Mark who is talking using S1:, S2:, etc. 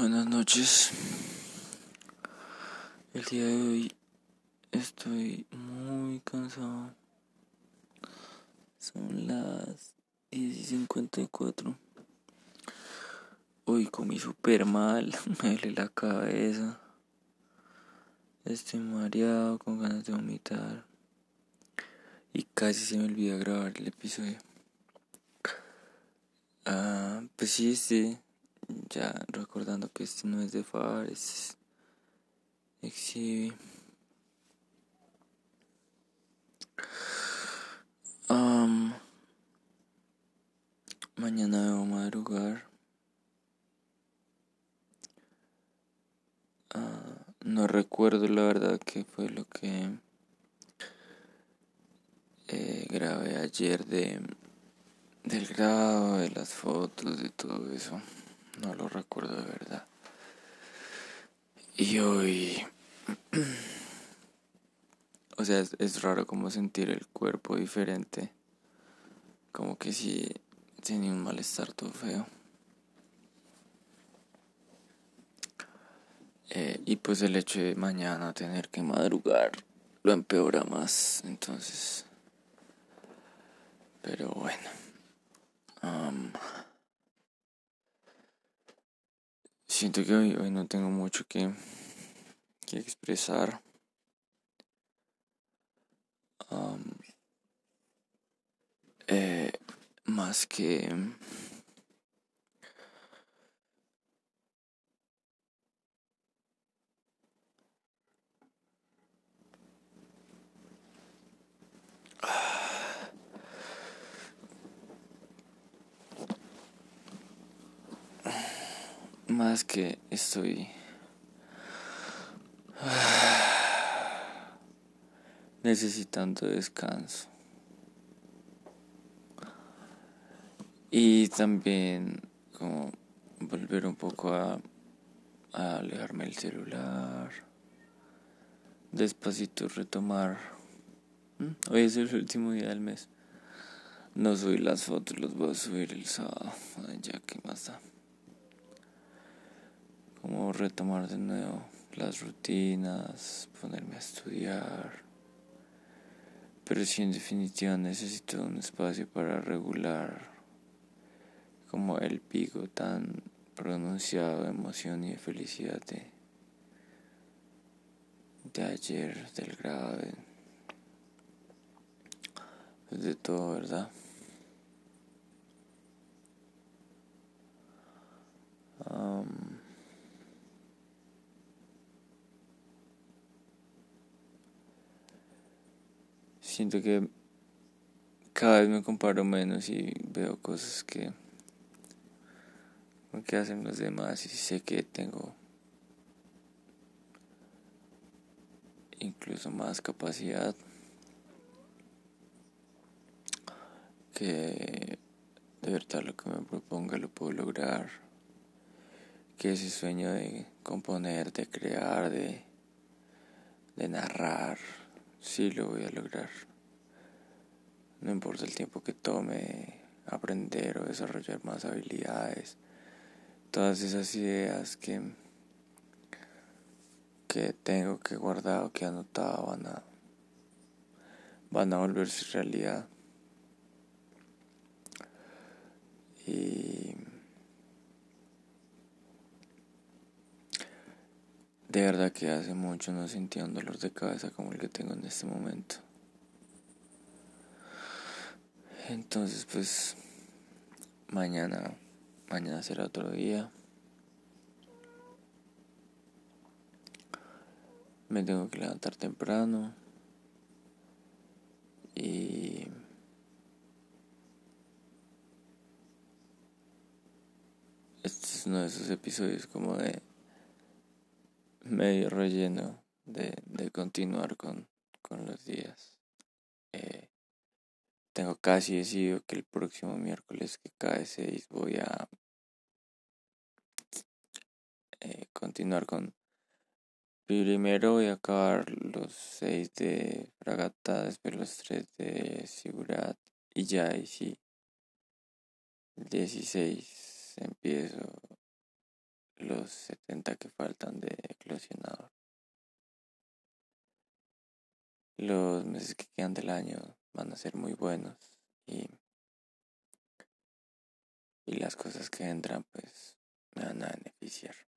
S1: Buenas noches. El día de hoy estoy muy cansado. Son las 10 y 54. Hoy comí súper mal, me duele la cabeza. Estoy mareado, con ganas de vomitar. Y casi se me olvida grabar el episodio. Ah, pues sí, este ya recordando que este no es de Fares, exhibe. mañana debo madrugar. Ah, no recuerdo la verdad que fue lo que eh, grabé ayer de del grado, de las fotos, de todo eso no lo recuerdo de verdad. Y hoy, o sea, es, raro como sentir el cuerpo diferente, como que si tiene un malestar todo feo. Eh, y pues el hecho de mañana tener que madrugar lo empeora más, entonces. Pero bueno. Siento que hoy, no tengo mucho que, que expresar. eh, más que más que estoy necesitando descanso. Y también como volver un poco a, alejarme el celular. Despacito retomar. Hoy es el último día del mes. No subí las fotos, los voy a subir el sábado. Ya que más da como retomar de nuevo las rutinas, ponerme a estudiar. Pero sí, en definitiva necesito un espacio para regular como el pico tan pronunciado de emoción y de felicidad de, de ayer, del grado, de, de todo, ¿verdad? Siento que cada vez me comparo menos y veo cosas que, que hacen los demás y sé que tengo incluso más capacidad que de verdad lo que me proponga lo puedo lograr. Que ese sueño de componer, de crear, de, de narrar Sí, lo voy a lograr. No importa el tiempo que tome aprender o desarrollar más habilidades. Todas esas ideas que, que tengo que guardar o que he anotado van a, van a volverse realidad. De verdad que hace mucho no sentía un dolor de cabeza como el que tengo en este momento. Entonces, pues, mañana, mañana será otro día. Me tengo que levantar temprano. Y... Este es uno de esos episodios como de medio relleno de, de continuar con, con, los días. Eh, tengo casi decidido que el próximo miércoles que cae 6 voy a eh, continuar con primero voy a acabar los 6 de fragata después los 3 de Sigurat y ya y sí el 16 empiezo los 70 que faltan de eclosionador. Los meses que quedan del año van a ser muy buenos y, y las cosas que entran pues me van a beneficiar.